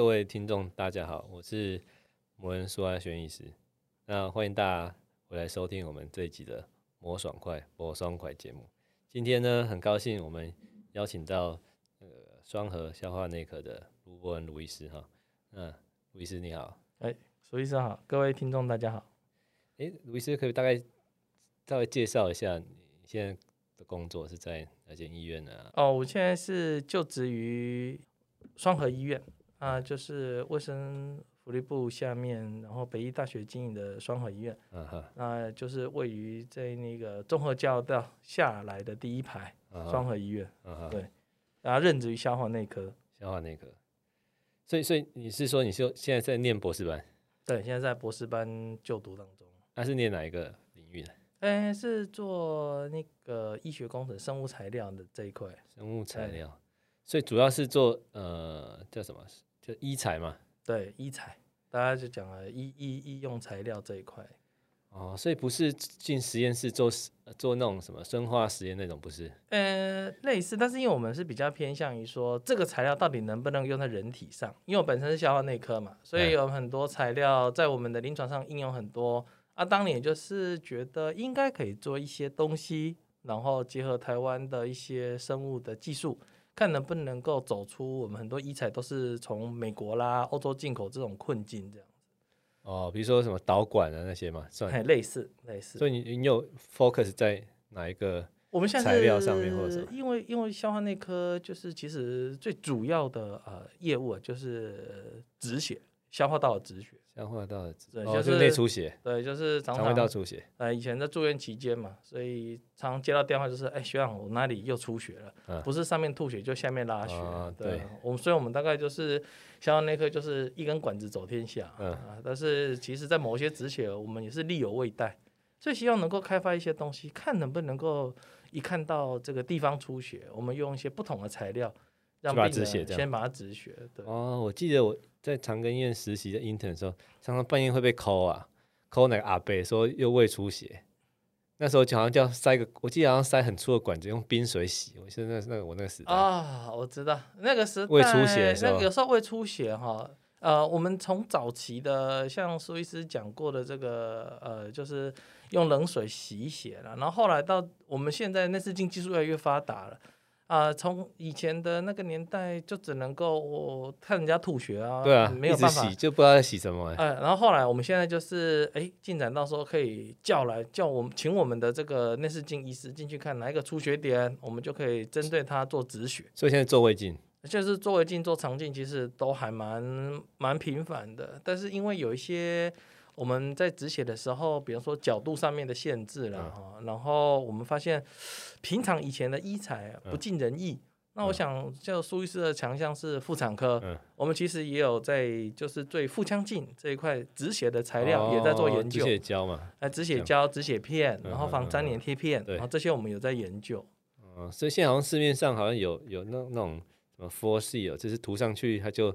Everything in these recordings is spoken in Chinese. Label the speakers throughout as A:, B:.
A: 各位听众，大家好，我是魔人苏安轩医师。那欢迎大家回来收听我们这一集的魔爽快魔爽快节目。今天呢，很高兴我们邀请到呃双和消化内科的卢博文卢医师哈。嗯，卢医师你好，
B: 哎，苏医生好，各位听众大家好。
A: 哎，卢医师可以大概稍微介绍一下你现在的工作是在哪间医院呢？
B: 哦，我现在是就职于双和医院啊、呃，就是卫生福利部下面，然后北医大学经营的双和医院。嗯哼，那就是位于在那个综合交流道下来的第一排，双和医院。嗯哼，对，然后任职于消化内科。
A: 消化内科。所以，所以你是说你是现在在念博士班？
B: 对，现在在博士班就读当中。
A: 他是念哪一个领域的？
B: 哎，是做那个医学工程、生物材料的这一块。
A: 生物材料，所以主要是做呃叫什么？就医材嘛。
B: 对，医材，大家就讲了医医医用材料这一块。
A: 哦，所以不是进实验室做做那种什么生化实验那种，不是？
B: 呃，类似，但是因为我们是比较偏向于说这个材料到底能不能用在人体上，因为我本身是消化内科嘛，所以有很多材料在我们的临床上应用很多。啊，当年就是觉得应该可以做一些东西，然后结合台湾的一些生物的技术，看能不能够走出我们很多医材都是从美国啦、欧洲进口这种困境这样。
A: 哦，比如说什么导管啊那些嘛，算
B: 类似类似。
A: 所以你你有 focus 在哪一个？我们现在材料上面或者什么？
B: 因为因为消化内科就是其实最主要的呃业务就是止血，消化道的止血。
A: 消化道的止血，
B: 对，就是
A: 内出血。
B: 对，就是常常
A: 肠胃道出血。
B: 呃，以前在住院期间嘛，所以常常接到电话就是，哎，学长，我哪里又出血了？嗯、不是上面吐血，就下面拉血。啊、对，对我们，所以我们大概就是消化内科就是一根管子走天下。嗯、啊，但是其实，在某些止血，我们也是力有未逮，所以希望能够开发一些东西，看能不能够一看到这个地方出血，我们用一些不同的材料。让病人先把它止血。对
A: 哦，我记得我在长庚医院实习在 intern 的时候，常常半夜会被 call 啊，call 那个阿伯说又胃出血，那时候就好像叫塞个，我记得好像塞很粗的管子用冰水洗。我现在那个我那个时代
B: 啊，我知道那个时代
A: 胃出血，
B: 那个有时候胃出血哈，呃，我们从早期的像苏医师讲过的这个呃，就是用冷水洗血了，然后后来到我们现在内视镜技术越来越发达了。啊，从以前的那个年代就只能够我看人家吐血啊，
A: 对啊，
B: 没有办法
A: 洗，就不知道在洗什么哎。
B: 哎，然后后来我们现在就是哎，进展到说可以叫来叫我们请我们的这个内视镜医师进去看哪一个出血点，我们就可以针对它做止血。
A: 所以现在做胃镜，
B: 就是做胃镜、做肠镜，其实都还蛮蛮频繁的，但是因为有一些。我们在止血的时候，比如说角度上面的限制了哈，嗯、然后我们发现平常以前的医材不尽人意。嗯、那我想，就苏医师的强项是妇产科，嗯、我们其实也有在就是对腹腔镜这一块止血的材料也在做研究，
A: 止血胶嘛，
B: 哎，止血胶、止血片，然后防粘连贴片，
A: 嗯、
B: 然后这些我们有在研究。
A: 嗯，所以现在好像市面上好像有有那那种什么 4C 哦，就是涂上去它就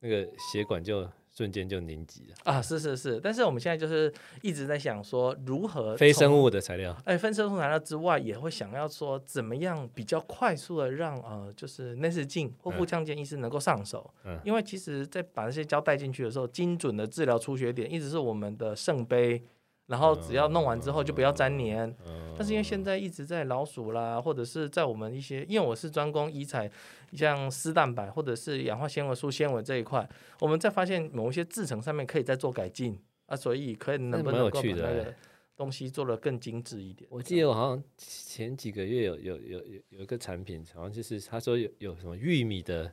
A: 那个血管就。瞬间就凝集了
B: 啊！是是是，但是我们现在就是一直在想说，如何
A: 非生物的材料，
B: 哎，非生物材料之外，也会想要说怎么样比较快速的让呃，就是内视镜或腹腔镜医师能够上手。嗯，因为其实，在把那些胶带进去的时候，精准的治疗出血点一直是我们的圣杯。然后只要弄完之后就不要粘黏，但是因为现在一直在老鼠啦，或者是在我们一些，因为我是专攻医材，像丝蛋白或者是氧化纤维素纤维这一块，我们在发现某一些制成上面可以再做改进啊，所以可以能不能够把那个东西做得更精致一点？
A: 我记得我好像前几个月有有有有有一个产品，好像就是他说有有什么玉米的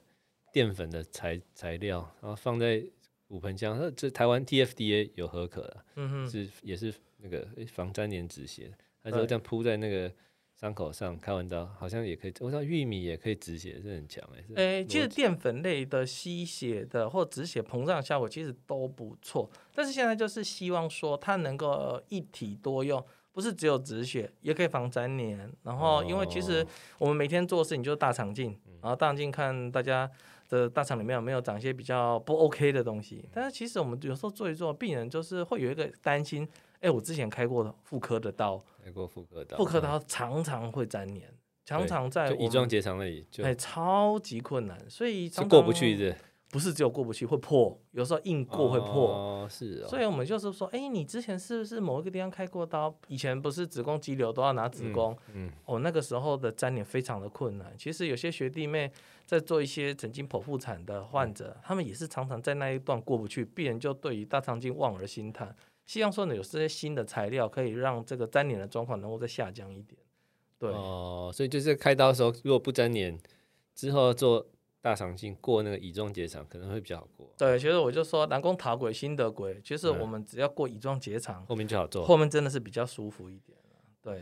A: 淀粉的材材料，然后放在。骨盆腔，那这台湾 TFDA 有合可的，嗯哼，是也是那个防粘连止血，他说这样铺在那个伤口上，开完刀好像也可以。我想玉米也可以止血，是很强哎。
B: 诶，其实淀粉类的吸血的或止血膨胀效果其实都不错，但是现在就是希望说它能够一体多用，不是只有止血，也可以防粘连。然后因为其实我们每天做事情就是大肠镜，然后大肠镜看大家。的大肠里面有没有长一些比较不 OK 的东西？但是其实我们有时候做一做，病人就是会有一个担心：哎，我之前开过妇科的刀，
A: 开过妇科刀，
B: 妇科刀常常会粘连，常常在乙
A: 状结肠那里，
B: 哎，超级困难，所以常常
A: 过不去的。
B: 不是只有过不去会破，有时候硬过会破，
A: 哦、是哦。
B: 所以我们就是说，哎，你之前是不是某一个地方开过刀？以前不是子宫肌瘤都要拿子宫，嗯，嗯哦，那个时候的粘连非常的困难。其实有些学弟妹在做一些曾经剖腹产的患者，嗯、他们也是常常在那一段过不去，病人就对于大肠镜望而兴叹，希望说呢有这些新的材料可以让这个粘连的状况能够再下降一点。对
A: 哦，所以就是开刀的时候如果不粘连，之后做。大肠镜过那个乙状结肠可能会比较好过。
B: 对，其实我就说，人讲头过身就过，其实我们只要过乙状结肠，
A: 后面就好做。
B: 后面真的是比较舒服一点。对。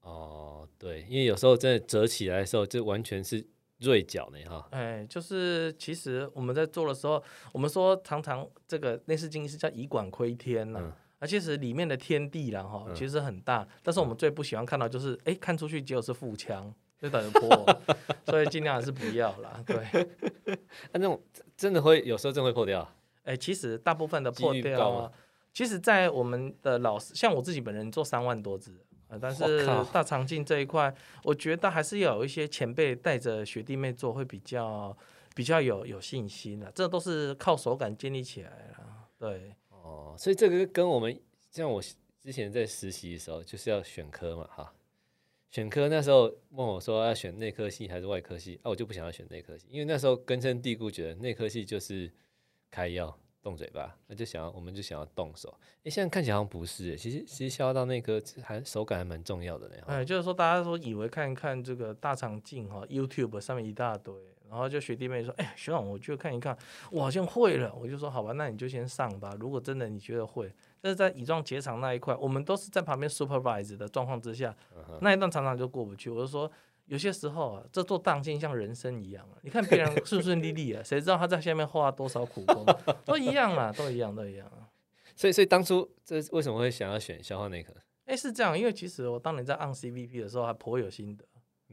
A: 哦，对，因为有时候真的折起来的时候，就完全是锐角呢，哈。
B: 哎，就是其实我们在做的时候，我们说常常这个内视镜是叫以管窥天呐，嗯、而其实里面的天地啦哈，其实很大，嗯、但是我们最不喜欢看到就是，哎，看出去结果是腹腔。就等着破，所以尽量还是不要啦。对，
A: 那种真的会有时候真的会破掉。
B: 哎、欸，其实大部分的破掉，其实，在我们的老师，像我自己本人做三万多支，但是大肠镜这一块，我觉得还是要有一些前辈带着学弟妹做，会比较比较有有信心的。这都是靠手感建立起来的。对，
A: 哦，所以这个跟我们像我之前在实习的时候，就是要选科嘛，哈。选科那时候问我说要选内科系还是外科系啊，我就不想要选内科系，因为那时候根深蒂固觉得内科系就是开药动嘴巴，那就想要我们就想要动手。哎，现在看起来好像不是，其实其实消化道内科还手感还蛮重要的呢。
B: 哎，就是说大家说以为看一看这个大肠镜哈，YouTube 上面一大堆，然后就学弟妹说，哎，学长我就看一看，我好像会了，我就说好吧，那你就先上吧。如果真的你觉得会。但是在乙状结肠那一块，我们都是在旁边 supervise 的状况之下，uh. 那一段常常就过不去。我就说，有些时候啊，这做大镜像人生一样啊，你看别人顺顺利利啊，谁知道他在下面花多少苦功，都一样啊，都一样，都一样啊。
A: 所以，所以当初这为什么会想要选消化内科？
B: 哎，是这样，因为其实我当年在 on CVP 的时候还颇有心得。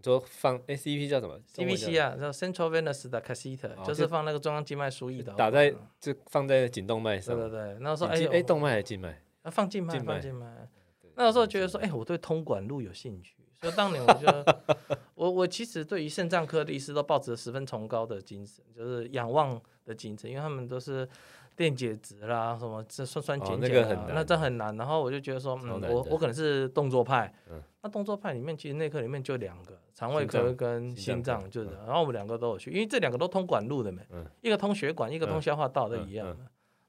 A: 你说放 A C P 叫什么
B: ？C V C 啊，叫 Central Venous 的 Catheter，就是放那个中央静脉输液的，
A: 打在就放在颈动脉上。
B: 对对对，那时候哎
A: 哎，动脉还是静脉？
B: 啊，放静脉，放静脉。那时候觉得说，哎，我对通管路有兴趣，所以当年我就，我我其实对于肾脏科的医师都抱着十分崇高的精神，就是仰望的精神，因为他们都是。电解质啦，什么这酸酸碱碱，那这很难。然后我就觉得说，嗯，我我可能是动作派。嗯。那动作派里面，其实内科里面就两个，肠胃科跟心脏，就是。然后我们两个都有去，因为这两个都通管路的嘛。嗯。一个通血管，一个通消化道，都一样的。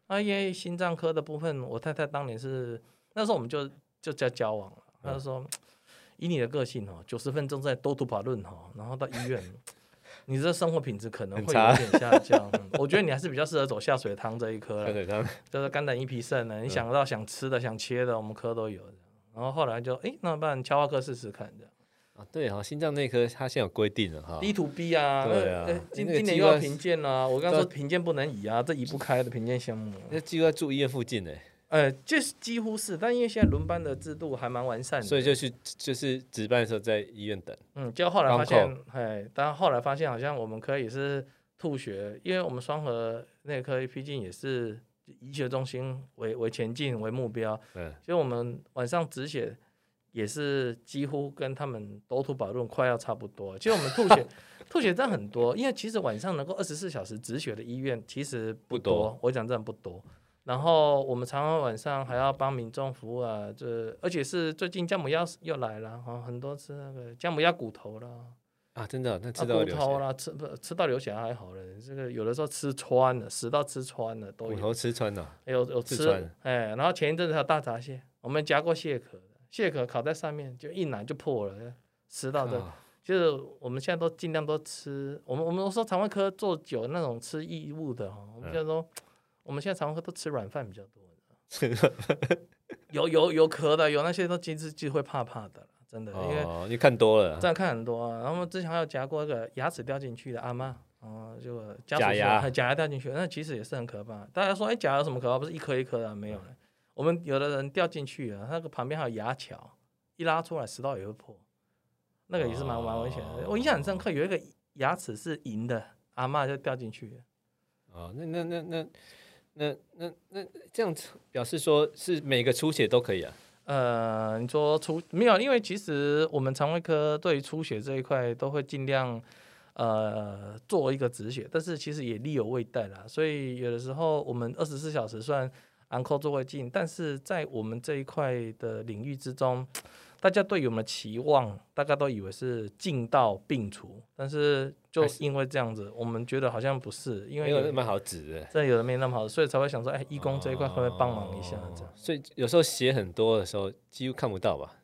B: 啊，因为心脏科的部分，我太太当年是那时候我们就就在交往了。她就说，以你的个性哦，九十分钟在多图跑论哈，然后到医院。你这生活品质可能会有点下降，我觉得你还是比较适合走下水汤这一科了。下水汤就是肝胆胰脾肾呢，你想到想吃的、想切的，我们科都有。然后后来就哎，那不然消化科试试看这样。
A: 啊，对哈，心脏内科它现在有规定了哈。
B: D to B 啊，对啊，今今年又要评鉴啊，我刚说评鉴不能移啊，这移不开的评鉴项目。
A: 那就在住医院附近呢。
B: 呃，就是几乎是，但因为现在轮班的制度还蛮完善的，
A: 所以就去就是值班的时候在医院等。
B: 嗯，结果后来发现，哎，但后来发现好像我们科也是吐血，因为我们双核内科毕竟也是医学中心为为前进为目标，嗯，所以我们晚上止血也是几乎跟他们多吐保论快要差不多。其实我们吐血 吐血真很多，因为其实晚上能够二十四小时止血的医院其实不多，不多我讲真的不多。然后我们常常晚上还要帮民众服务啊，这而且是最近姜母鸭又来了哈，很多吃那个姜母鸭骨头了
A: 啊，真的，那吃到流血，啊、骨头啦，吃不吃到流血还好了，这个有的时候吃穿了，食到吃穿了都有。骨头吃穿了，
B: 有有吃，哎，然后前一阵子还有大闸蟹，我们夹过蟹壳，蟹壳烤在上面就一拿就破了，吃到的，啊、就是我们现在都尽量都吃，我们我们都说肠胃科做久那种吃异物的哈，我们就说。嗯我们现在常常都吃软饭比较多，有有有壳的，有那些都其实就会怕怕的，真的，因为
A: 你看多了，
B: 这样看很多啊。然后我们之前还有夹过那个牙齿掉进去的阿妈，哦，就假牙，假牙掉进去，那其实也是很可怕。大家说，哎，假牙有什么可怕？不是一颗一颗的，没有了。我们有的人掉进去啊，那个旁边还有牙桥，一拉出来食道也会破，那个也是蛮蛮危险的。我印象很深刻，有一个牙齿是银的，阿妈就掉进去。
A: 哦，那那那那。那那那那这样子表示说是每个出血都可以啊？
B: 呃，你说出没有？因为其实我们肠胃科对于出血这一块都会尽量，呃做一个止血，但是其实也力有未逮啦。所以有的时候我们二十四小时算 on call 做胃镜，但是在我们这一块的领域之中。大家对于我们的期望，大家都以为是尽到病除，但是就因为这样子，我们觉得好像不是，因为
A: 没有那么好指的，
B: 真的有的没那么好，所以才会想说，哎，义工这一块会不会帮忙一下？这样，
A: 所以有时候血很多的时候，几乎看不到吧？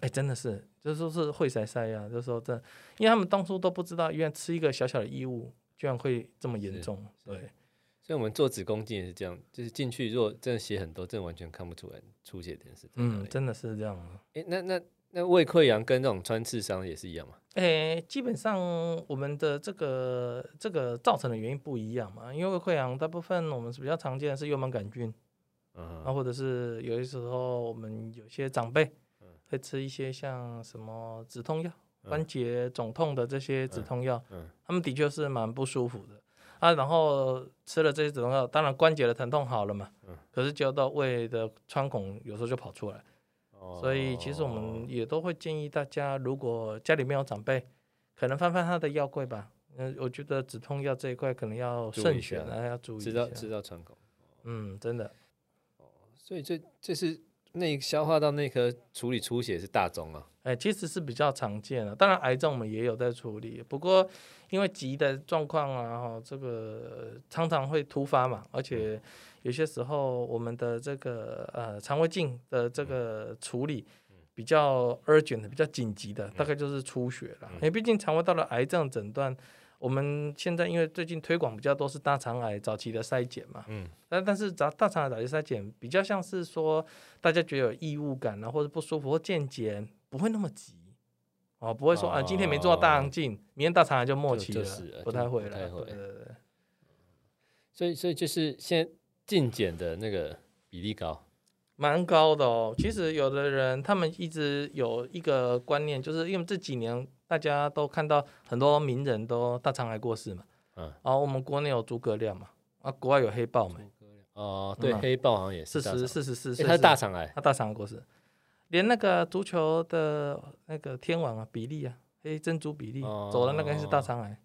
B: 哎，真的是，就是说是会塞塞呀，就是说这，因为他们当初都不知道，原来吃一个小小的异物，居然会这么严重，对。
A: 所以我们做子宫镜也是这样，就是进去如果真的血很多，真的完全看不出来出血点是。
B: 嗯，真的是这样。
A: 哎，那那那胃溃疡跟这种穿刺伤也是一样吗？
B: 哎，基本上我们的这个这个造成的原因不一样嘛。因为胃溃疡大部分我们是比较常见的是幽门杆菌，嗯，啊，或者是有些时候我们有些长辈会吃一些像什么止痛药、关节肿痛的这些止痛药，嗯，他们的确是蛮不舒服的。啊，然后吃了这些止痛药，当然关节的疼痛好了嘛。嗯。可是就到胃的穿孔，有时候就跑出来。哦。所以其实我们也都会建议大家，如果家里面有长辈，可能翻翻他的药柜吧。嗯，我觉得止痛药这一块可能要慎选，啊，要注意。
A: 知道知道穿孔。
B: 嗯，真的。
A: 哦，所以这这是内消化道内科处理出血是大宗啊。
B: 哎，其实是比较常见的，当然癌症我们也有在处理，不过因为急的状况啊，哈，这个常常会突发嘛，而且有些时候我们的这个呃肠胃镜的这个处理比较 urgent 的，比较紧急的，大概就是出血了，因为毕竟肠胃道的癌症诊断。我们现在因为最近推广比较多是大肠癌早期的筛检嘛，嗯，但但是早大肠癌早期筛检比较像是说大家觉得有异物感啊，或者不舒服或见检，不会那么急哦，不会说啊今天没做到大肠镜，明天大肠癌就末期了，不太会了，不太会。对对对。
A: 所以所以就是现在健检的那个比例高。
B: 蛮高的哦，其实有的人他们一直有一个观念，就是因为这几年大家都看到很多名人都大肠癌过世嘛，嗯，然后我们国内有诸葛亮嘛，啊，国外有黑豹嘛，
A: 哦，对，黑豹好像也是
B: 四十四十四，
A: 他是大肠癌，
B: 他大肠癌过世，连那个足球的那个天王啊，比利啊，黑珍珠比利走的那个是大肠癌，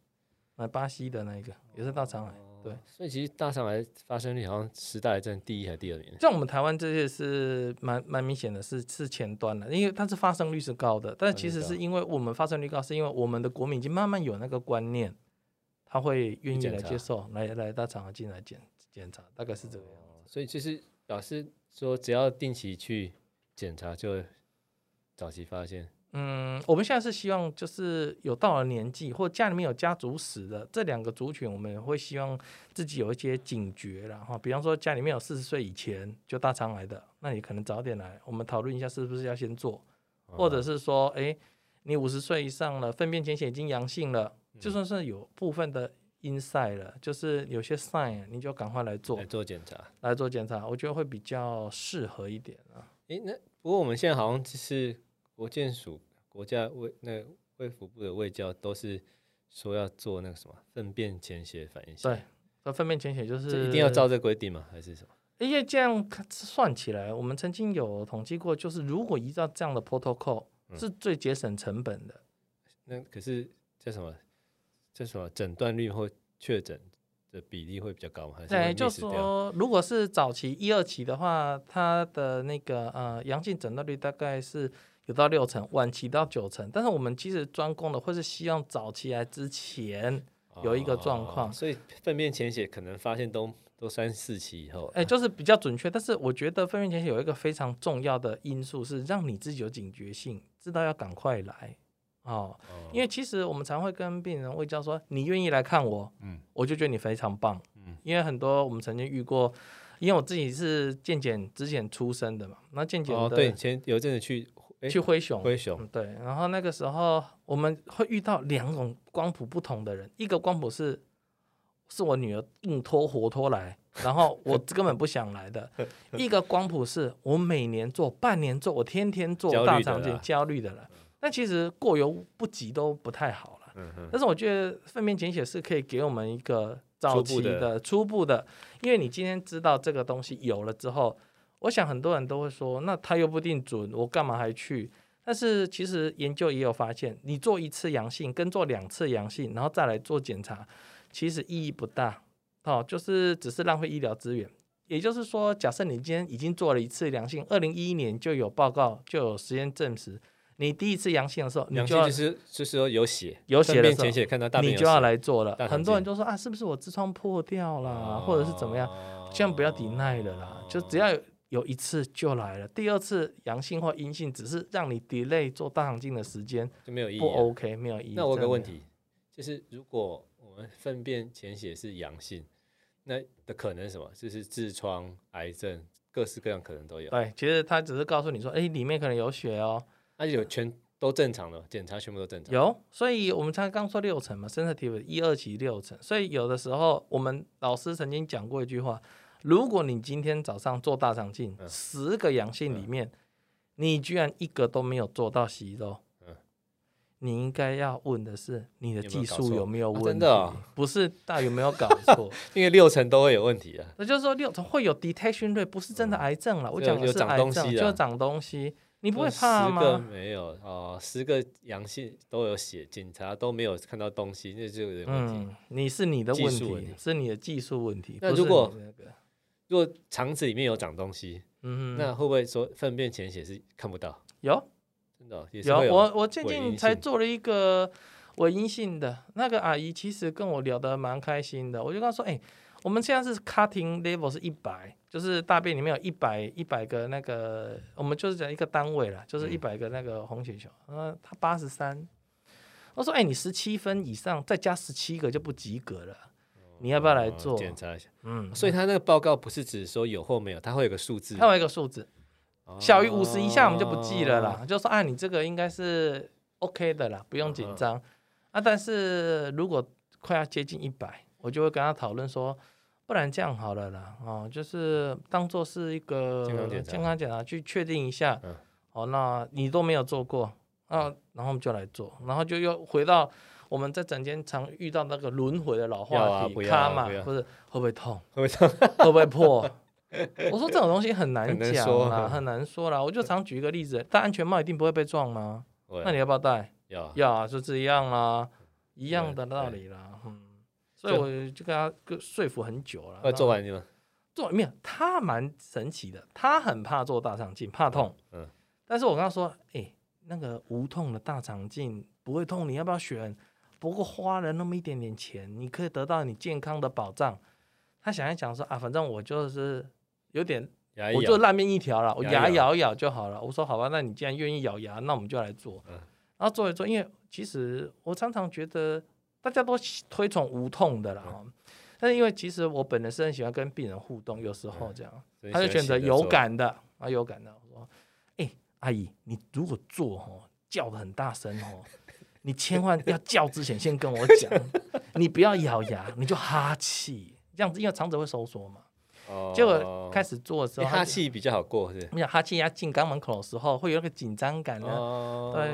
B: 啊，巴西的那一个也是大肠癌。对，
A: 所以其实大肠癌发生率好像十大癌症第一还是第二名？
B: 像我们台湾这些是蛮蛮明显的是是前端的，因为它是发生率是高的，但其实是因为我们发生率高，是因为我们的国民已经慢慢有那个观念，他会愿意来接受，来来大肠癌进来检检查，大概是这个样子。
A: 所以其实表示说，只要定期去检查，就早期发现。
B: 嗯，我们现在是希望，就是有到了年纪，或家里面有家族史的这两个族群，我们会希望自己有一些警觉了哈。比方说，家里面有四十岁以前就大肠癌的，那你可能早点来，我们讨论一下是不是要先做，或者是说，哎，你五十岁以上了，粪便潜血已经阳性了，就算是有部分的阴塞了，就是有些 sign，你就赶快来做，
A: 来做检查，
B: 来做检查，我觉得会比较适合一点啊。
A: 诶，那不过我们现在好像就是。国建署、国家卫那卫福部的卫教都是说要做那个什么粪便潜血反应。
B: 对，那粪便潜血就是
A: 一定要照这规定吗？还是什么？
B: 因为这样算起来，我们曾经有统计过，就是如果依照这样的 protocol，是最节省成本的。
A: 嗯、那可是叫什么？叫什么？诊断率或确诊的比例会比较高吗？还是
B: 对，就是说，如果是早期一二期的话，它的那个呃阳性诊断率大概是。有到六成，晚期到九成，但是我们其实专攻的，或是希望早期来之前有一个状况，
A: 哦，所以粪便潜血可能发现都都三四期以后，
B: 哎，就是比较准确。但是我觉得粪便潜血有一个非常重要的因素是让你自己有警觉性，知道要赶快来哦，哦。因为其实我们常会跟病人会教说，你愿意来看我，嗯，我就觉得你非常棒，嗯，因为很多我们曾经遇过，因为我自己是健检之前出生的嘛，那健检的，
A: 哦，对，前有阵子去。
B: 去灰熊，
A: 灰熊，
B: 对，然后那个时候我们会遇到两种光谱不同的人，一个光谱是是我女儿硬拖活拖来，然后我 根本不想来的；一个光谱是我每年做、半年做、我天天做大肠镜，焦虑的了。但其实过犹不及都不太好了。但是我觉得粪便简写是可以给我们一个早期的、初步的，因为你今天知道这个东西有了之后。我想很多人都会说，那他又不一定准，我干嘛还去？但是其实研究也有发现，你做一次阳性跟做两次阳性，然后再来做检查，其实意义不大哦，就是只是浪费医疗资源。也就是说，假设你今天已经做了一次阳性，二零一一年就有报告就有实验证实，你第一次阳性的时候，你就要
A: 就是就是说有血
B: 有血的时候，
A: 看到大
B: 你就要来做了。很多人就说啊，是不是我痔疮破掉了，哦、或者是怎么样？千万不要 deny 了啦，就只要有有一次就来了，第二次阳性或阴性，只是让你 delay 做大肠镜的时间
A: 就没有意义，
B: 不 OK，没有意义。
A: 那我有个问题，就是如果我们粪便潜血是阳性。那的可能是什么？就是痔疮、癌症，各式各样可能都有。
B: 对，其实他只是告诉你说，哎，里面可能有血哦。
A: 那有全都正常的，检查全部都正常。
B: 有，所以我们才刚说六成嘛，sensitive 一二级六成。所以有的时候，我们老师曾经讲过一句话：如果你今天早上做大肠镜，十、嗯、个阳性里面，嗯、你居然一个都没有做到息肉。你应该要问的是你的技术有没有问题？有有啊、真的、哦，不是大有没有搞错？
A: 因为六成都会有问题啊。
B: 那就是说六成会有 detection rate，不是真的癌症了。嗯、我讲的是癌症，就长东西，你不会怕吗？
A: 十个没有哦，十个阳性都有血，检查都没有看到东西，那就有点问题。
B: 嗯、你是你的问题，问题是你的技术问题。
A: 那如果、那个、如果肠子里面有长东西，嗯哼，那会不会说粪便潜血是看不到？
B: 有。有，有我，我最近才做了一个伪阴性的那个阿姨，其实跟我聊得蛮开心的。我就跟她说：“哎、欸，我们现在是 cutting level 是一百，就是大便里面有一百一百个那个，我们就是讲一个单位了，就是一百个那个红血球。嗯，她八十三，我说：哎、欸，你十七分以上，再加十七个就不及格了。你要不要来做
A: 检、哦、查一下？嗯，所以他那个报告不是只说有或没有，他会有个数字，
B: 他会有一个数字。”小于五十以下，我们就不记了啦。哦、就说啊，你这个应该是 OK 的啦，不用紧张、嗯、啊。但是如果快要接近一百，我就会跟他讨论说，不然这样好了啦，哦，就是当做是一个健康检查去确定一下。嗯、哦，那你都没有做过啊，然后我们就来做，然后就又回到我们在整间常遇到那个轮回的老话题，卡嘛，或者会不会痛？会不会痛？会不会破？我说这种东西很难讲啊，很难说啦。我就常举一个例子，戴安全帽一定不会被撞吗？那你要不要戴？要要啊，就这样啦，一样的道理啦。嗯，所以我就跟他说服很久了。
A: 快做完你们？
B: 做完没有？他蛮神奇的，他很怕做大肠镜，怕痛。嗯。但是我跟他说，哎，那个无痛的大肠镜不会痛，你要不要选？不过花了那么一点点钱，你可以得到你健康的保障。他想一想说啊，反正我就是。有点，咬咬我就烂命一条了，我牙咬一咬就好了。我说好吧，那你既然愿意咬牙，那我们就来做。嗯、然后做一做，因为其实我常常觉得大家都推崇无痛的啦，嗯、但是因为其实我本人是很喜欢跟病人互动，有时候这样，嗯、他就选择有感的啊，有感的。我说，哎、欸，阿姨，你如果做哦，叫的很大声哦，你千万要叫之前先跟我讲，你不要咬牙，你就哈气，这样子，因为肠子会收缩嘛。结果开始做的时候，
A: 哈气比较好过，是？
B: 你想哈气压进肛门口的时候，会有那个紧张感呢。对，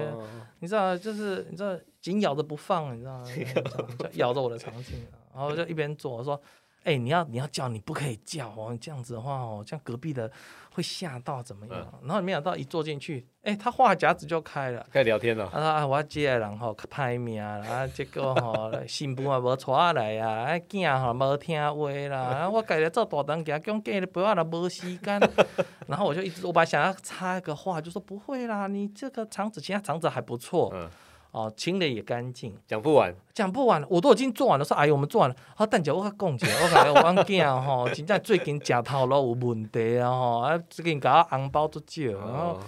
B: 你知道，就是你知道紧咬着不放，你知道吗？就咬着我的肠镜，然后就一边做，我说。哎、欸，你要你要叫，你不可以叫哦，你这样子的话哦，这样隔壁的会吓到怎么样？嗯、然后没想到一坐进去，哎、欸，他话匣子就开了，
A: 开始聊天了。
B: 他说啊，我接的人吼歹命啊，结果吼新妇也无娶来啊，啊囝吼无听话啦，啊我家己做大当家，讲嫁的陪我都无时间。然后我就一直我本来想要插一个话，就说不会啦，你这个肠子其他肠子还不错。嗯哦，清的也干净，
A: 讲不完，
B: 讲不完，我都已经做完了。说，哎呦，我们做完了。好，等下我甲讲 一下，我讲我囝 吼，真正最近食头路有问题啊吼，啊最近搞红包都少，然后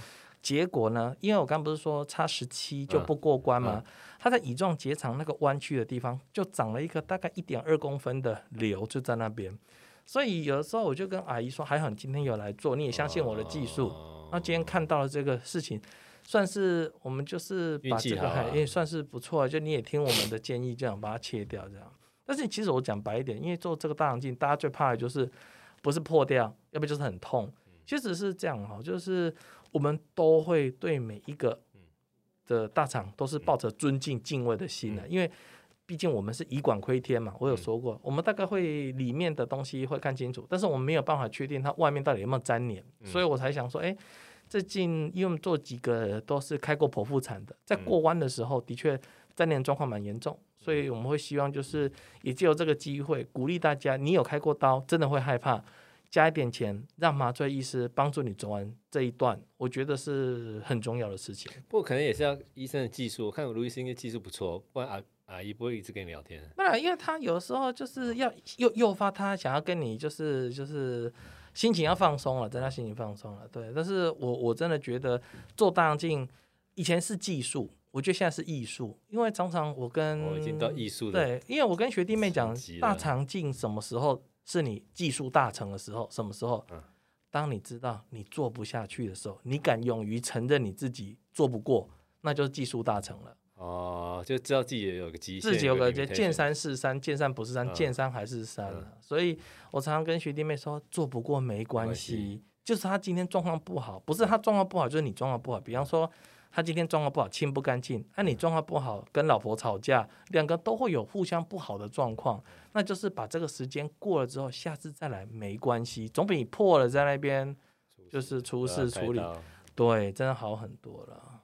B: 结果呢，因为我刚不是说差十七就不过关嘛？他在乙状结肠那个弯曲的地方就长了一个大概一点二公分的瘤，就在那边。所以有的时候我就跟阿姨说，还好你今天有来做，你也相信我的技术。那今天看到了这个事情。算是我们就是把这个还也算是不错，就你也听我们的建议，这样把它切掉这样。但是其实我讲白一点，因为做这个大肠镜，大家最怕的就是不是破掉，要不就是很痛。其实是这样哈，就是我们都会对每一个的大肠都是抱着尊敬敬畏的心的，因为毕竟我们是以管窥天嘛。我有说过，我们大概会里面的东西会看清楚，但是我们没有办法确定它外面到底有没有粘连，所以我才想说，哎。最近因为我们做几个都是开过剖腹产的，在过弯的时候，的确在那状况蛮严重，所以我们会希望就是也借由这个机会鼓励大家，你有开过刀，真的会害怕，加一点钱让麻醉医师帮助你走完这一段，我觉得是很重要的事情。
A: 不过可能也是要医生的技术，我看卢医生应该技术不错，不然阿阿姨不会一直跟你聊天。
B: 不然，因为他有时候就是要诱诱发他想要跟你就是就是。心情要放松了，真的心情放松了，对。但是我我真的觉得做大肠镜以前是技术，我觉得现在是艺术，因为常常我跟
A: 我已经到艺术了，
B: 对，因为我跟学弟妹讲，大肠镜什么时候是你技术大成的时候？什么时候？嗯，当你知道你做不下去的时候，你敢勇于承认你自己做不过，那就是技术大成了。
A: 哦，就知道自己也有个极限，
B: 自己有个见山是山，见山不是山，嗯、见山还是山。嗯、所以我常常跟学弟妹说，做不过没关系，就是他今天状况不好，不是他状况不好，就是你状况不好。比方说他今天状况不好，清不干净，那、啊、你状况不好，跟老婆吵架，两个都会有互相不好的状况，那就是把这个时间过了之后，下次再来没关系，总比你破了在那边就是出事处理，对，真的好很多了。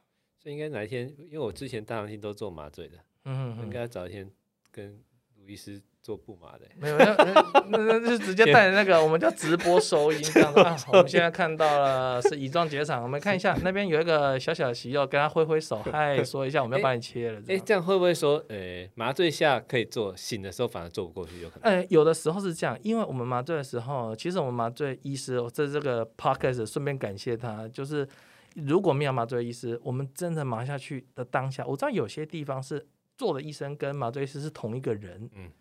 A: 应该哪一天？因为我之前大肠镜都做麻醉的，嗯，应该找一天跟卢医师做不麻的。
B: 没有，那那那就直接带着那个，我们叫直播收音这样子啊。我们现在看到了是乙状结肠，我们看一下那边有一个小小的息肉，跟他挥挥手，嗨，说一下我们要帮你切了。
A: 哎，这样会不会说，呃，麻醉下可以做，醒的时候反而做不过去，有可能？
B: 哎，有的时候是这样，因为我们麻醉的时候，其实我们麻醉医师在这个 podcast 顺便感谢他，就是。如果没有麻醉医师，我们真的麻下去的当下，我知道有些地方是做的医生跟麻醉医师是同一个人，嗯，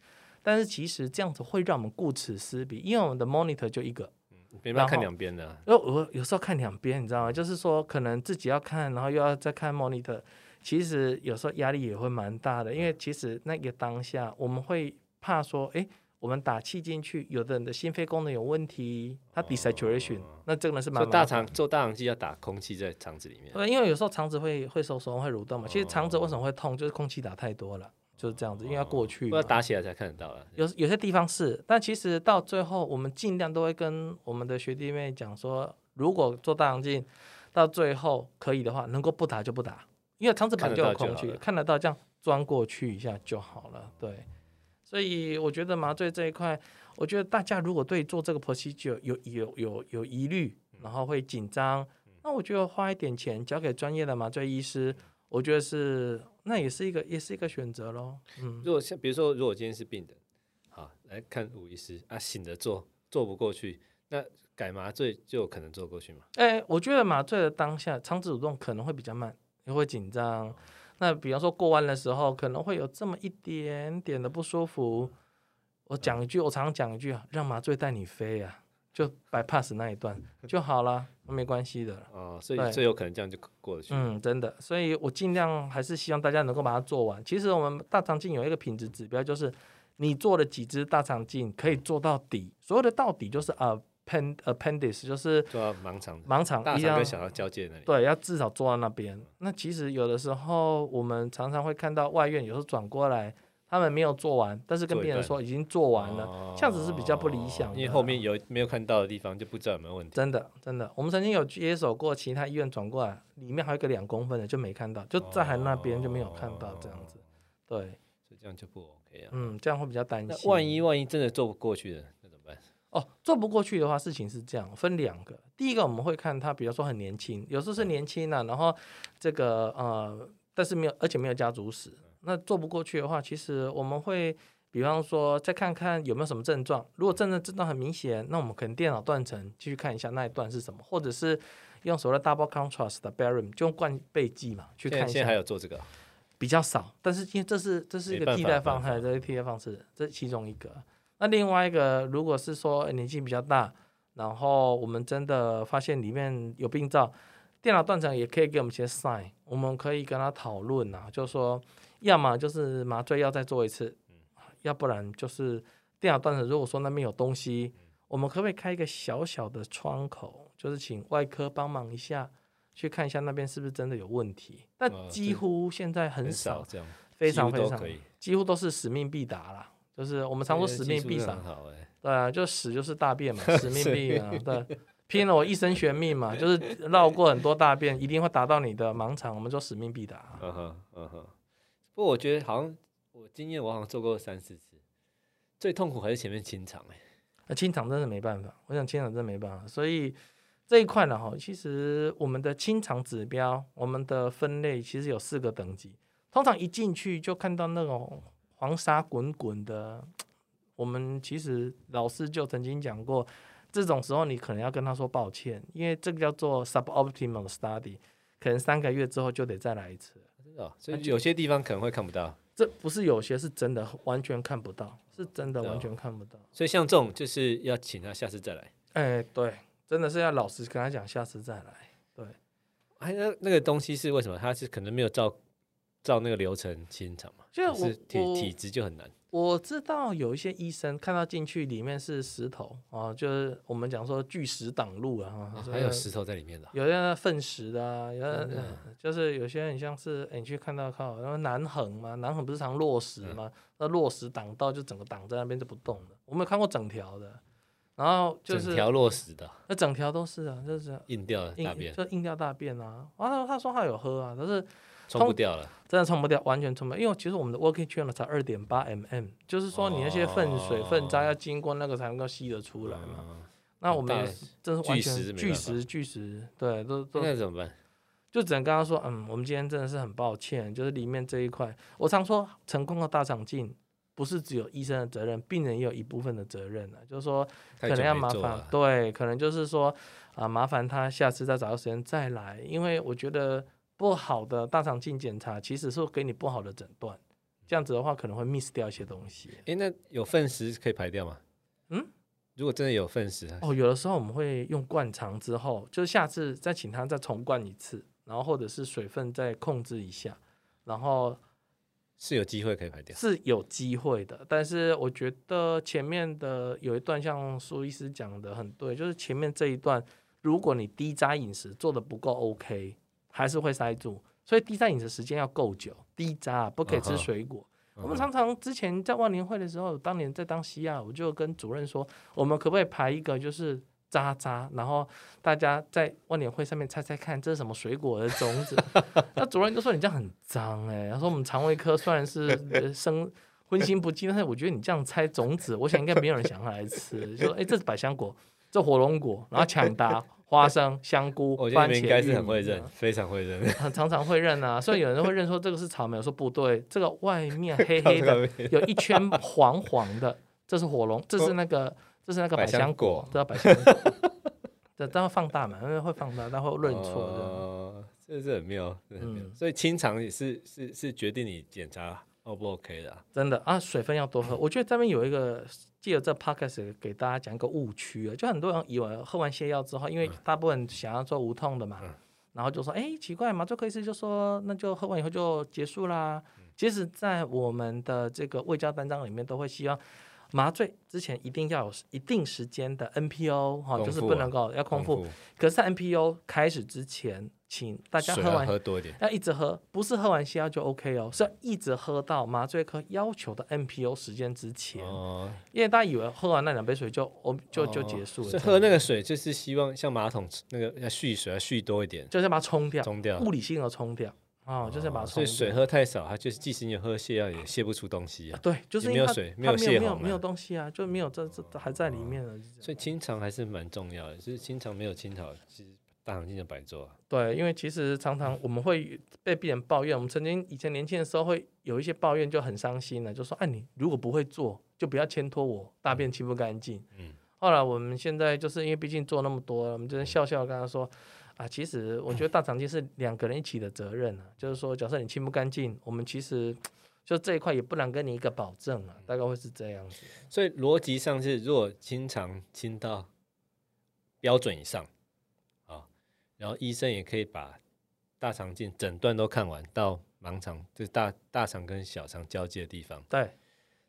B: 但是其实这样子会让我们顾此失彼，因为我们的 monitor 就一个，
A: 嗯，没办法看两边的，啊，
B: 然后我有时候看两边，你知道吗？就是说可能自己要看，然后又要再看 monitor，其实有时候压力也会蛮大的，因为其实那个当下我们会怕说，哎。我们打气进去，有的人的心肺功能有问题，他 desaturation，、哦、那真的是蛮麻烦。
A: 大肠做大肠镜要打空气在肠子里面。
B: 对，因为有时候肠子会会收缩、会蠕动嘛。其实肠子为什么会痛，就是空气打太多了，就是这样子。因为要过去，
A: 要打起来才看得到了。
B: 有有些地方是，但其实到最后，我们尽量都会跟我们的学弟妹讲说，如果做大肠镜到最后可以的话，能够不打就不打，因为肠子本来就有空气，看得到这样钻过去一下就好了。对。所以我觉得麻醉这一块，我觉得大家如果对做这个 procedure 有有有有疑虑，然后会紧张，那我觉得花一点钱交给专业的麻醉医师，我觉得是那也是一个也是一个选择喽。嗯，
A: 如果像比如说，如果今天是病人，好来看吴医师啊，醒着做做不过去，那改麻醉就有可能做过去吗？
B: 哎，我觉得麻醉的当下肠子蠕动可能会比较慢，也会紧张。那比方说过弯的时候，可能会有这么一点点的不舒服。我讲一句，我常常讲一句啊，让麻醉带你飞啊，就 bypass 那一段 就好了，没关系的。
A: 哦，所以最有可能这样就过去。
B: 嗯，真的，所以我尽量还是希望大家能够把它做完。其实我们大肠镜有一个品质指标，就是你做了几支大肠镜可以做到底。所有的到底就是啊。Pen appendix 就是
A: 做到盲肠，
B: 盲肠
A: 大肠跟小肠交界那里，
B: 对，要至少做到那边。那其实有的时候我们常常会看到外院有时候转过来，他们没有做完，但是跟病人说已经做完了，哦、这样子是比较不理想的。
A: 因为后面有没有看到的地方就不知道有没有问题。
B: 真的真的，我们曾经有接手过其他医院转过来，里面还有一个两公分的就没看到，就在还那边就没有看到这样子。对，
A: 所以这样就不 OK 啊。
B: 嗯，这样会比较担心。
A: 万一万一真的做不过去的。
B: 哦，做不过去的话，事情是这样，分两个。第一个我们会看他，比如说很年轻，有时候是年轻啊，然后这个呃，但是没有，而且没有家族史。那做不过去的话，其实我们会，比方说再看看有没有什么症状。如果真的症状很明显，那我们可能电脑断层继续看一下那一段是什么，或者是用所谓的 double contrast 的 barium，就用灌背剂嘛，去看一下。
A: 现在还有做这个？
B: 比较少，但是因为这是这是一个替代方案，这是替代方式，这是其中一个。那另外一个，如果是说年纪比较大，然后我们真的发现里面有病灶，电脑断层也可以给我们一些 sign，我们可以跟他讨论啊，就是说，要么就是麻醉要再做一次，要不然就是电脑断层。如果说那边有东西，我们可不可以开一个小小的窗口，就是请外科帮忙一下，去看一下那边是不是真的有问题？但几乎现在很少，这样非常非常，几乎都是使命必达啦。就是我们常说使命必达，对啊，就死就是大便嘛，使命必达，对，拼了我一生悬命嘛，就是绕过很多大便，一定会达到你的盲肠。我们说使命必达。
A: 嗯哼，嗯哼。不过我觉得好像我经验，我好像做过三四次，最痛苦还是前面清肠哎。
B: 那清肠真的没办法，我想清肠真的没办法。所以这一块呢，哈，其实我们的清肠指标，我们的分类其实有四个等级。通常一进去就看到那种黄沙滚滚的，我们其实老师就曾经讲过。这种时候，你可能要跟他说抱歉，因为这个叫做 suboptimal study，可能三个月之后就得再来一次。
A: 真的，所以有些地方可能会看不到。
B: 这不是有些是真的完全看不到，是真的完全看不到。
A: 所以像这种就是要请他下次再来。
B: 哎，对，真的是要老实跟他讲，下次再来。对，
A: 哎，那那个东西是为什么？他是可能没有照照那个流程清场嘛？
B: 就是
A: 体体质就很难。
B: 我知道有一些医生看到进去里面是石头啊，就是我们讲说巨石挡路啊，
A: 还有石头在里面的，
B: 有些粪石的啊，有的就是有些人像是你去看到靠，然后南横嘛，南横不是常落石嘛？那落石挡道就整个挡在那边就不动了。我没有看过整条的，然后就是
A: 整条落石的，
B: 那整条都是啊，就是
A: 硬掉大便，
B: 就硬掉大便啊。然后，他说他有喝啊，但是。
A: 冲不掉了，
B: 真的冲不掉，完全冲不掉。因为其实我们的 working channel 才二点八 mm，就是说你那些粪水、粪渣要经过那个才能够吸得出来嘛。哦、那我们这是完全巨石，巨石，对，都都。
A: 那怎么办？
B: 就只能跟他说，嗯，我们今天真的是很抱歉，就是里面这一块。我常说，成功的大肠镜不是只有医生的责任，病人也有一部分的责任呢。就是说，可能要麻烦，对，可能就是说啊，麻烦他下次再找个时间再来，因为我觉得。不好的大肠镜检查其实是给你不好的诊断，这样子的话可能会 miss 掉一些东西。
A: 诶，那有粪石可以排掉吗？嗯，如果真的有粪石，
B: 哦，有的时候我们会用灌肠之后，就是下次再请他再重灌一次，然后或者是水分再控制一下，然后
A: 是有机会可以排掉，
B: 是有机会的。但是我觉得前面的有一段像苏医师讲的很对，就是前面这一段，如果你低渣饮食做的不够 OK。还是会塞住，所以低渣饮食时间要够久，低渣不可以吃水果。Uh huh. uh huh. 我们常常之前在万年会的时候，当年在当西亚，我就跟主任说，我们可不可以排一个就是渣渣，然后大家在万年会上面猜猜看这是什么水果的种子。那主任就说你这样很脏哎、欸，他说我们肠胃科虽然是生荤腥不忌，但是我觉得你这样猜种子，我想应该没有人想要来吃。就说哎、欸，这是百香果，这火龙果，然后抢答。花生、香菇、
A: 我觉得你们应该是很会认，非常会认，
B: 常常会认啊。所以有人会认说这个是草莓，我说不对，这个外面黑黑的 有一圈黄黄的，这是火龙，这是那个这是那个百香果，知道百香果？这都要放大嘛，因为会放大，但会认错的。
A: 这是很妙，很妙。所以清肠也是是是决定你检查 O 不 OK 的，真的
B: 啊，水分要多喝。我觉得这边有一个。借着这 podcast 给大家讲一个误区啊，就很多人以为喝完泻药之后，因为大部分想要做无痛的嘛，然后就说，哎，奇怪，嘛，就可以是就说，那就喝完以后就结束啦。其实，在我们的这个胃交单张里面，都会希望麻醉之前一定要有一定时间的 NPO 哈，就是不能够要空腹。可是，在 NPO 开始之前。请大家喝完要喝多一点，要一直喝，不是喝完西药就 OK 哦，是要一直喝到麻醉科要求的 NPO 时间之前。哦，因为大家以为喝完那两杯水就哦就就结束了。
A: 是喝那个水就是希望像马桶那个要蓄水要蓄多一点，
B: 就是要把它冲掉，冲掉，物理性的冲掉。哦，就是把它冲掉。
A: 所以水喝太少，它就是即使你喝泻药也泻不出东西啊。
B: 对，就是
A: 没有水，没有泻
B: 没有没有东西啊，就没有这这还在里面了。
A: 所以清肠还是蛮重要的，就是清肠没有清好，其实。大肠镜就白做啊。
B: 对，因为其实常常我们会被病人抱怨，我们曾经以前年轻的时候会有一些抱怨，就很伤心了，就说：“哎，你如果不会做，就不要牵拖我，大便清不干净。”嗯。后来我们现在就是因为毕竟做那么多了，我们就是笑笑跟他说：“啊，其实我觉得大肠镜是两个人一起的责任啊，就是说，假设你清不干净，我们其实就这一块也不能跟你一个保证啊，大概会是这样子。
A: 所以逻辑上是，如果清肠清到标准以上啊。然后医生也可以把大肠镜整段都看完，到盲肠就是大大肠跟小肠交界的地方。
B: 对，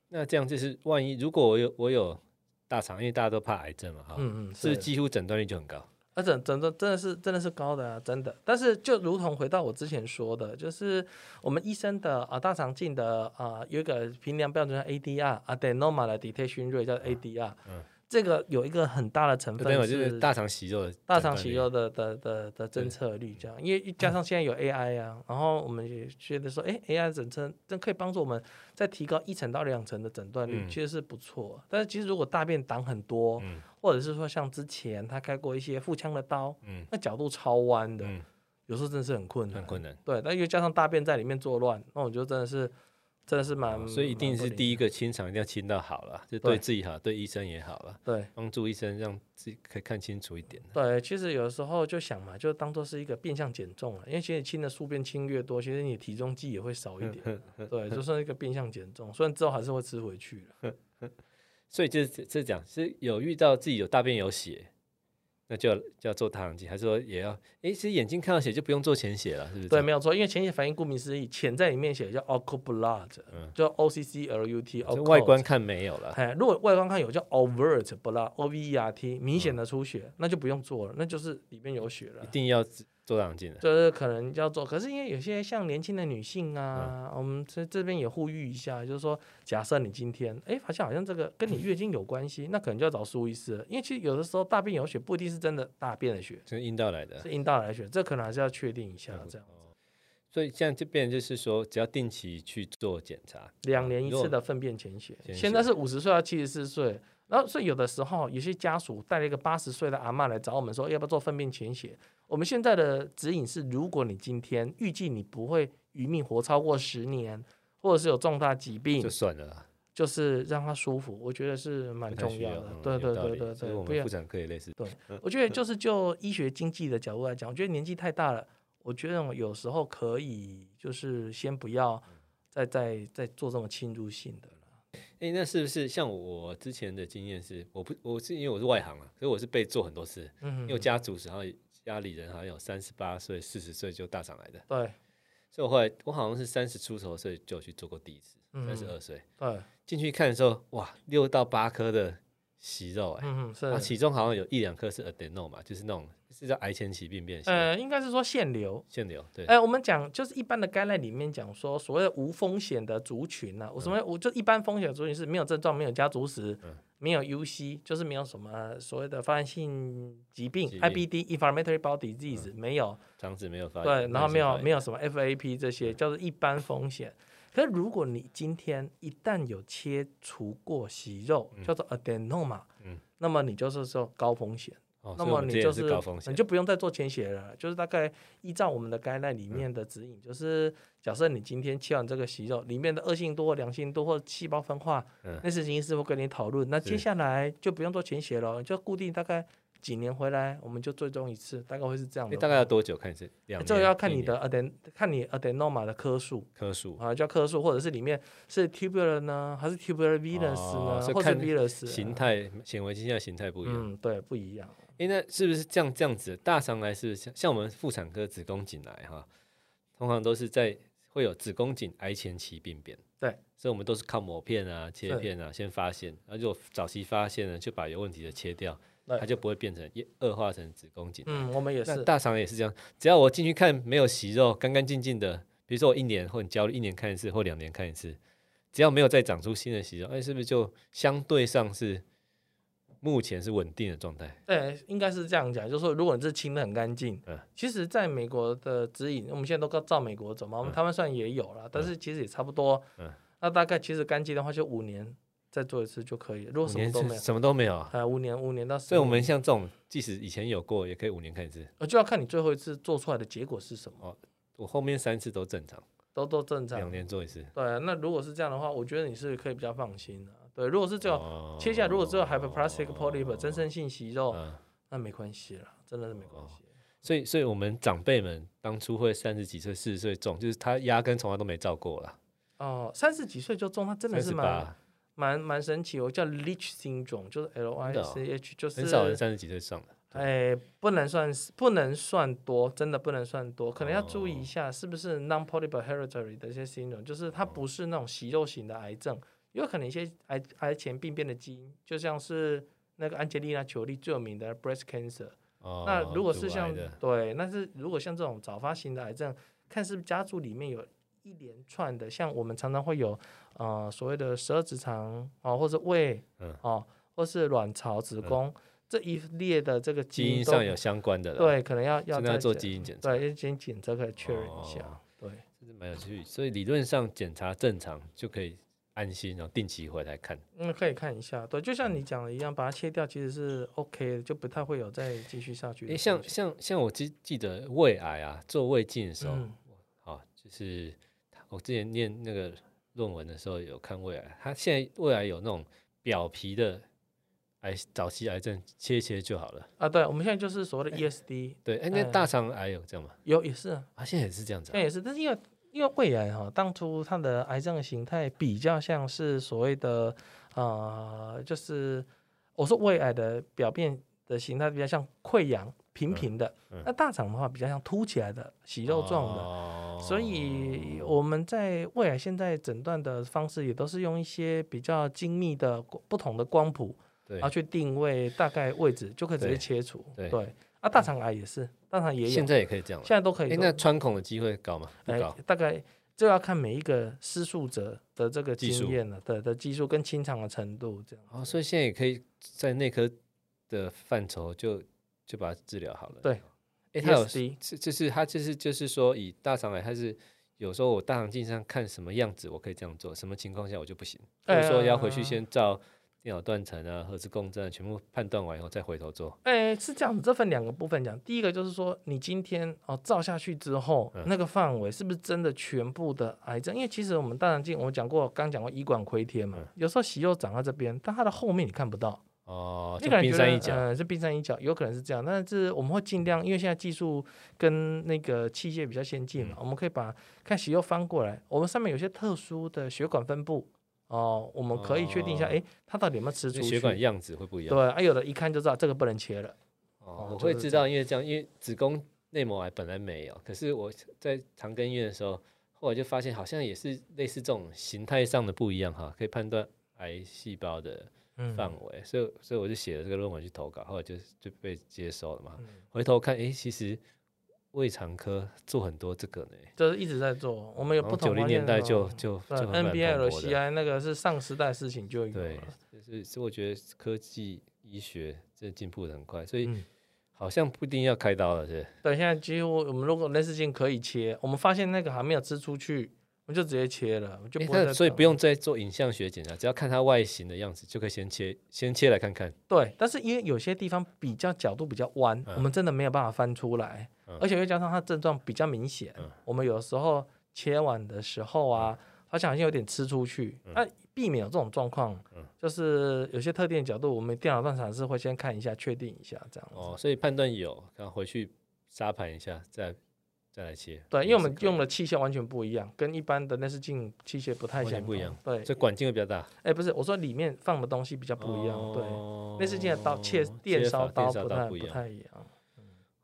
A: 那这样就是万一如果我有我有大肠，因为大家都怕癌症嘛，哈，嗯嗯，是几乎诊断率就很高。
B: 而且诊断真的是真的是高的啊，真的。但是就如同回到我之前说的，就是我们医生的啊大肠镜的啊有一个评量标准叫 ADR 啊，adenoma 的 detection rate 叫 ADR。嗯。这个有一个很大的成分是，
A: 就是大肠息肉的
B: 大肠息肉的的的的侦测率这样，因为加上现在有 AI 啊，然后我们也觉得说，哎，AI 诊测真可以帮助我们再提高一层到两层的诊断率，其实是不错。但是其实如果大便挡很多，或者是说像之前他开过一些腹腔的刀，嗯那角度超弯的，有时候真的是很困难，很困难。对，但又加上大便在里面作乱，那我觉得真的是。真的是蛮、哦，
A: 所以一定是第一个清肠一定要清到好了，就对自己好，对，对医生也好了，
B: 对，
A: 帮助医生让自己可以看清楚一点。
B: 对，其实有时候就想嘛，就当做是一个变相减重了，因为其实清的数变清越多，其实你体重计也会少一点。对，就算一个变相减重，虽然之后还是会吃回去了。
A: 所以就是这讲是有遇到自己有大便有血。那就要就要做大肠镜，还是说也要？哎，其实眼睛看到血就不用做潜血了，是不是？
B: 对，没有错，因为潜血反应顾名思义，潜在里面血叫 occult blood，嗯叫 O C C L U T。
A: 外观看没有了。
B: 哎，如果外观看有叫 overt blood，O V E R T，明显的出血，那就不用做了，那就是里面有血了。
A: 一定要。做大肠镜的，
B: 就是可能要做，可是因为有些像年轻的女性啊，嗯、我们这这边也呼吁一下，就是说，假设你今天哎发现好像这个跟你月经有关系，嗯、那可能就要找苏医师了，因为其实有的时候大便有血不一定是真的大便的血，
A: 是阴道来的，
B: 是阴道来的血，这可能还是要确定一下这样。
A: 所以像这边就是说，只要定期去做检查，
B: 两年一次的粪便潜血，现在是五十岁到七十四岁。然后，所以有的时候，有些家属带了一个八十岁的阿嬷来找我们说，要不要做粪便潜血？我们现在的指引是，如果你今天预计你不会余命活超过十年，或者是有重大疾病，
A: 就算了啦，
B: 就是让他舒服，我觉得是蛮重要的。嗯、对对对对对，
A: 我们妇产科也类似。
B: 对，我觉得就是就医学经济的角度来讲，我觉得年纪太大了，我觉得有时候可以就是先不要再再再做这么侵入性的了。
A: 哎，那是不是像我之前的经验是，我不我是因为我是外行啊，所以我是被做很多次，嗯哼，因为我家族史，然后家里人好像有三十八岁、四十岁就大肠来的，
B: 对，
A: 所以我后来我好像是三十出头岁就去做过第一次，三十二岁，
B: 对，
A: 进去看的时候，哇，六到八颗的息肉，哎，嗯哼，啊，其中好像有一两颗是 adenoma，就是那种。是叫癌前期病变，
B: 呃，应该是说腺瘤，
A: 腺瘤，对。
B: 哎、呃，我们讲就是一般的 guideline 里面讲说，所谓的无风险的族群呢、啊，我什么？我就一般风险的族群是没有症状、没有家族史、嗯、没有 UC，就是没有什么所谓的发炎性疾病，病，IBD（Inflammatory Bowel Disease）、嗯、没有，
A: 肠子没有发炎，
B: 对，然后没有没有什么 FAP 这些，叫做一般风险。可是如果你今天一旦有切除过息肉，嗯、叫做 adenoma，嗯，那么你就是说高风险。那么你就是，你就不用再做潜血了，就是大概依照我们的 guideline 里面的指引，就是假设你今天切完这个息肉，里面的恶性多、良性多或细胞分化，那事情是会跟你讨论。那接下来就不用做潜血了，就固定大概几年回来，我们就追踪一次，大概会是这样的。
A: 大概要多久看一次？
B: 这个要看你的 aden，看你 adenoma 的颗数，
A: 颗数
B: 啊，叫颗数，或者是里面是 tubular 呢，还是 tubular venous 呢，或者 venous
A: 形态显微镜现在形态不一样，
B: 嗯，对，不一样。
A: 哎，那是不是这样这样子？大肠癌是不是像像我们妇产科子宫颈癌哈，通常都是在会有子宫颈癌前期病变。
B: 对，
A: 所以我们都是靠抹片啊、切片啊先发现，然后就早期发现呢，就把有问题的切掉，它就不会变成恶化成子宫颈。
B: 嗯，我们也是。
A: 大肠也是这样，只要我进去看没有息肉，干干净净的，比如说我一年或你焦虑一年看一次或两年看一次，只要没有再长出新的息肉，哎，是不是就相对上是？目前是稳定的状态。
B: 对，应该是这样讲，就是说，如果你是清的很干净，嗯、其实在美国的指引，我们现在都照美国走嘛，我们台湾虽然也有了，嗯、但是其实也差不多。嗯、那大概其实干净的话，就五年再做一次就可以。如果什么都没有，
A: 什么都没有啊？
B: 五年，五年到十年。
A: 所以我们像这种，即使以前有过，也可以五年看一次。
B: 呃，就要看你最后一次做出来的结果是什么。
A: 哦，我后面三次都正常，
B: 都都正常。
A: 两年做一次。
B: 对，那如果是这样的话，我觉得你是可以比较放心的。对，如果是这种切下来，如果只有 hyperplastic polyp 增生性息肉，那没关系了，真的是没关系。
A: 所以，所以我们长辈们当初会三十几岁、四十岁中，就是他压根从来都没照过了。
B: 哦，三十几岁就中，他真的是蛮蛮蛮神奇。我叫 Leach syndrome，就是 L I C H，就是
A: 很少人三十几岁上的。
B: 哎，不能算不能算多，真的不能算多，可能要注意一下是不是 non-polyp hereditary 的一些 syndrome，就是它不是那种息肉型的癌症。有可能一些癌癌前病变的基因，就像是那个安吉丽娜·裘丽最有名的 breast cancer。哦。那如果是像对，那是如果像这种早发型的癌症，看是不是家族里面有一连串的，像我们常常会有呃所谓的十二指肠啊，或者胃，嗯，哦，或是卵巢、子宫、嗯、这一列的这个基因，
A: 上有相关的，
B: 对，可能要要再
A: 做基因检查，
B: 对，基因检测可以确认一下，哦、对，
A: 这是蛮有趣。所以理论上检查正常就可以安心，然后定期回来看。
B: 嗯，可以看一下，对，就像你讲的一样，把它切掉其实是 OK 的，就不太会有再继续下去。
A: 哎，像像像我记记得胃癌啊，做胃镜的时候，啊、嗯哦，就是我之前念那个论文的时候有看胃癌，它现在胃癌有那种表皮的癌早期癌症，切一切就好了
B: 啊。对，我们现在就是所谓的 ESD。
A: 对，哎，那大肠癌有这样吗？
B: 有，也是啊，
A: 啊，现在也是这样子、啊，
B: 现在也是，但是因为。因为胃癌哈，当初它的癌症的形态比较像是所谓的呃，就是我说胃癌的表面的形态比较像溃疡平平的，嗯嗯、那大肠的话比较像凸起来的息肉状的，哦、所以我们在胃癌现在诊断的方式也都是用一些比较精密的不同的光谱，对然后去定位大概位置就可以直接切除，对。对啊，大肠癌也是，大肠也有，
A: 现在也可以这样，
B: 现在都可以。
A: 那穿孔的机会高吗？不高。
B: 大概就要看每一个施术者的这个经验了，对的技术跟清肠的程度这样。
A: 哦，所以现在也可以在内科的范畴就就把它治疗好了。
B: 对，
A: 哎，他有就是他就是就是说，以大肠癌，他是有时候我大肠镜上看什么样子，我可以这样做，什么情况下我就不行，所以说要回去先照。电脑断层啊，核磁共振全部判断完以后再回头做。
B: 哎，是这样子，这分两个部分讲。第一个就是说，你今天哦照下去之后，嗯、那个范围是不是真的全部的癌症？因为其实我们大肠镜，我讲过，刚讲过，胰管亏天嘛，嗯、有时候息肉长在这边，但它的后面你看不到。
A: 哦，
B: 就冰山一角，嗯，是冰山一角，有可能是这样。但是我们会尽量，因为现在技术跟那个器械比较先进嘛，嗯、我们可以把看息肉翻过来，我们上面有些特殊的血管分布。哦，我们可以确定一下，哎、哦，它到底有没有吃出去？
A: 血管样子会不一样。
B: 对，啊，有的一看就知道这个不能切了。
A: 哦，我会知道，因为这样，因为子宫内膜癌本来没有，可是我在长庚医院的时候，后来就发现好像也是类似这种形态上的不一样哈，可以判断癌细胞的范围，嗯、所以所以我就写了这个论文去投稿，后来就就被接收了嘛。嗯、回头看，哎，其实。胃肠科做很多这个呢，
B: 就是一直在做。我们有不同。九零
A: 年代就就就
B: NBL、CI 那个是上时代事情就有了。
A: 对，就是所以我觉得科技医学这进步的很快，所以好像不一定要开刀了，是。
B: 对，现在几乎我们如果内视镜可以切，我们发现那个还没有支出去。我就直接切了，就不会。
A: 所以不用再做影像学检查，只要看它外形的样子，就可以先切，先切来看看。
B: 对，但是因为有些地方比较角度比较弯，嗯、我们真的没有办法翻出来，嗯、而且又加上它症状比较明显，嗯、我们有时候切完的时候啊，好像好像有点吃出去。那、避免有这种状况，嗯、就是有些特定的角度，我们电脑断层是会先看一下，确定一下这样子。
A: 哦，所以判断有，然后回去沙盘一下再。再来切，
B: 对，因为我们用的器械完全不一样，跟一般的内视镜器械不太
A: 一样。
B: 对，
A: 这管径会比较大。
B: 哎，不是，我说里面放的东西比较不一样。对，内视镜的刀切电烧刀不太不太一样。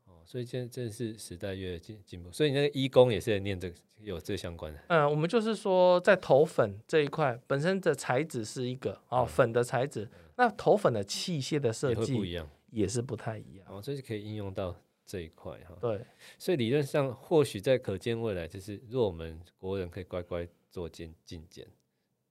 A: 哦，所以现在真的是时代越进进步，所以你那个医工也是在念这个有这相关的。
B: 嗯，我们就是说在头粉这一块本身的材质是一个哦，粉的材质，那头粉的器械的设计不一样，也是不太一样。
A: 哦，这是可以应用到。这一块哈，
B: 对，
A: 所以理论上或许在可见未来，就是如果我们国人可以乖乖做进进检、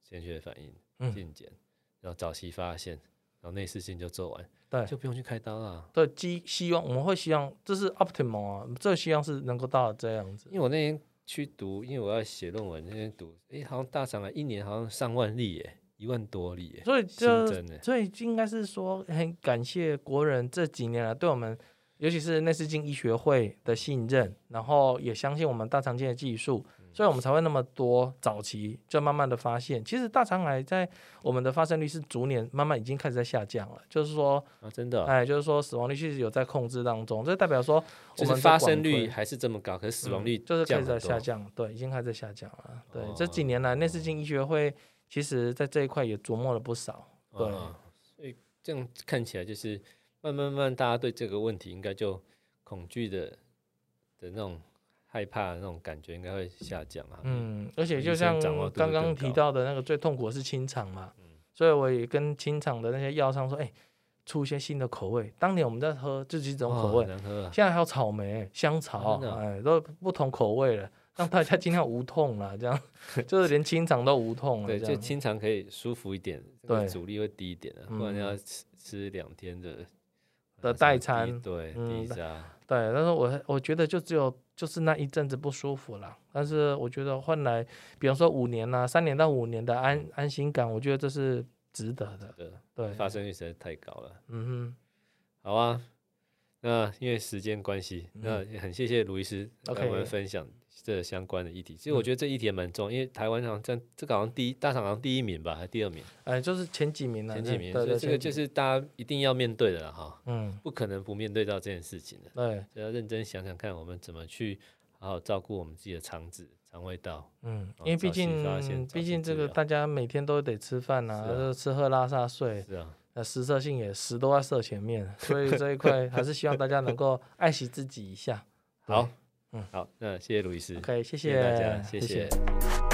A: 先血反应、进检，嗯、然后早期发现，然后内视镜就做完，对，就不用去开刀了。
B: 对，希希望我们会希望这是 optimal 啊，这个希望是能够到这样子。
A: 因为我那天去读，因为我要写论文，那天读，哎，好像大肠癌一年好像上万例耶，一万多例耶，
B: 所以就所以应该是说很感谢国人这几年来对我们。尤其是内视镜医学会的信任，然后也相信我们大肠镜的技术，嗯、所以我们才会那么多早期就慢慢的发现，其实大肠癌在我们的发生率是逐年慢慢已经开始在下降了，就是说
A: 啊，真的，
B: 哎，就是说死亡率其实有在控制当中，这代表说我们
A: 发生率还是这么高，可是死亡率、嗯、
B: 就是开始在下降，对，已经开始在下降了。对，哦、这几年来内视镜医学会其实在这一块也琢磨了不少，对，
A: 哦、所以这样看起来就是。慢慢慢，大家对这个问题应该就恐惧的的那种害怕的那种感觉应该会下降啊。
B: 嗯，而且就像刚刚提到的那个最痛苦的是清肠嘛，嗯、所以我也跟清肠的那些药商说，哎、欸，出一些新的口味。当年我们在喝就几种口味，哦、现在还有草莓、香草，哎、欸，都不同口味了。让大家尽量无痛了，这样 就是连清肠都无痛了。
A: 对，就清肠可以舒服一点，
B: 对，
A: 阻力会低一点的，不然要吃吃两天的
B: 的代餐，
A: 对。
B: 对，但是我我觉得就只有就是那一阵子不舒服了，但是我觉得换来，比方说五年呐，三年到五年的安安心感，我觉得这是值得的。对，对，
A: 发生率实在太高了。
B: 嗯哼，
A: 好啊。那因为时间关系，那也很谢谢卢医师跟我们分享这相关的议题。其实我觉得这议题也蛮重，因为台湾好像这这个好像第一大厂好像第一名吧，还是第二名？
B: 哎，就是前几名了。
A: 前几名，所以这个就是大家一定要面对的哈。嗯，不可能不面对到这件事情的。
B: 对，
A: 要认真想想看，我们怎么去好好照顾我们自己的肠子、肠胃道。
B: 嗯，因为毕竟毕竟这个大家每天都得吃饭呐，吃喝拉撒睡。
A: 是啊。
B: 那食色性也食都在色前面，所以这一块还是希望大家能够爱惜自己一下。
A: 好，嗯，好，那谢谢卢医师，
B: 可以，谢谢，
A: 谢谢大家，谢谢。谢谢。